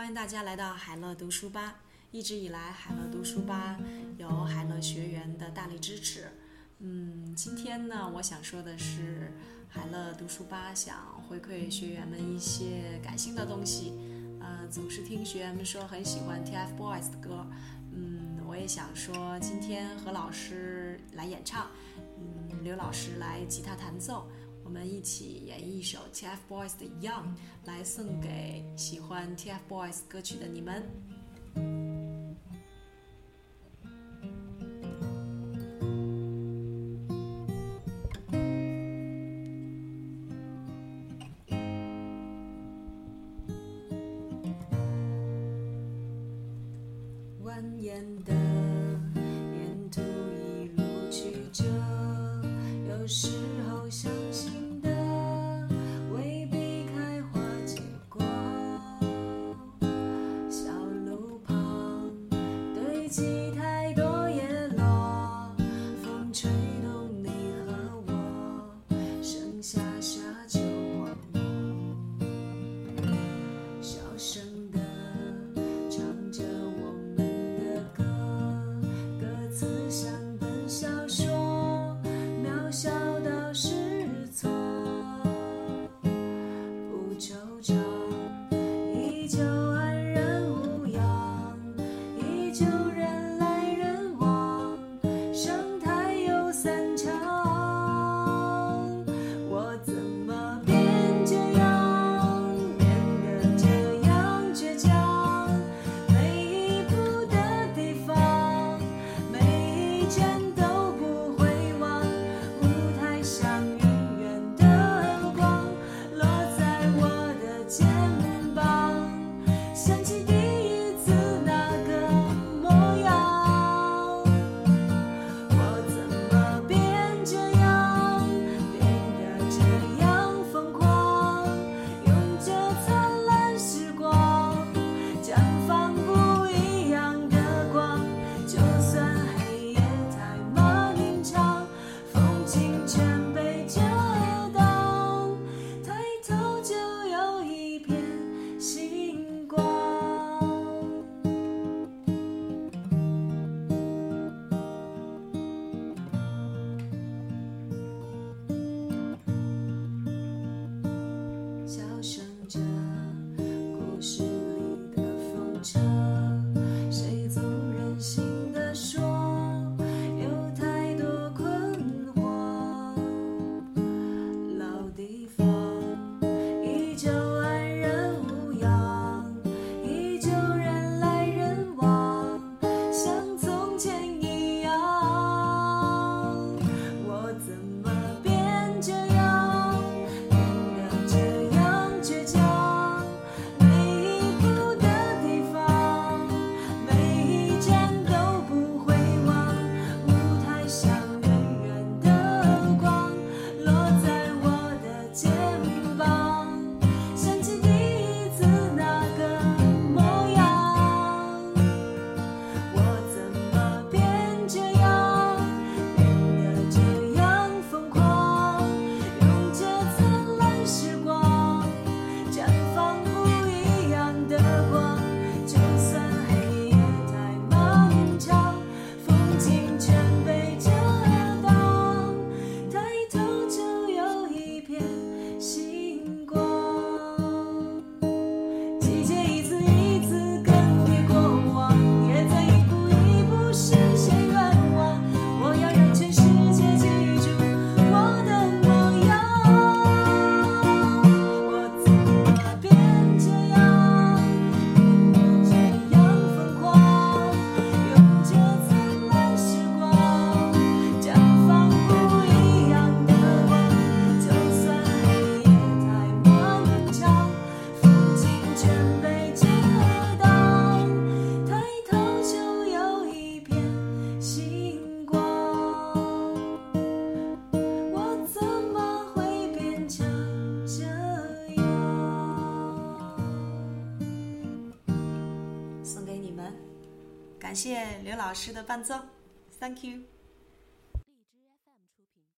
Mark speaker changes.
Speaker 1: 欢迎大家来到海乐读书吧。一直以来海乐读书吧有海乐学员的大力支持。嗯今天呢我想说的是海乐读书吧想回馈学员们一些感性的东西。呃总是听学员们说很喜欢 tfboys 的歌。嗯我也想说今天何老师来演唱。嗯刘老师来吉他弹奏我们一起演绎一首 tfboys 的 young，来送给喜欢 tfboys 歌曲的你们。蜿蜒的。记。是感谢刘老师的伴奏 thank you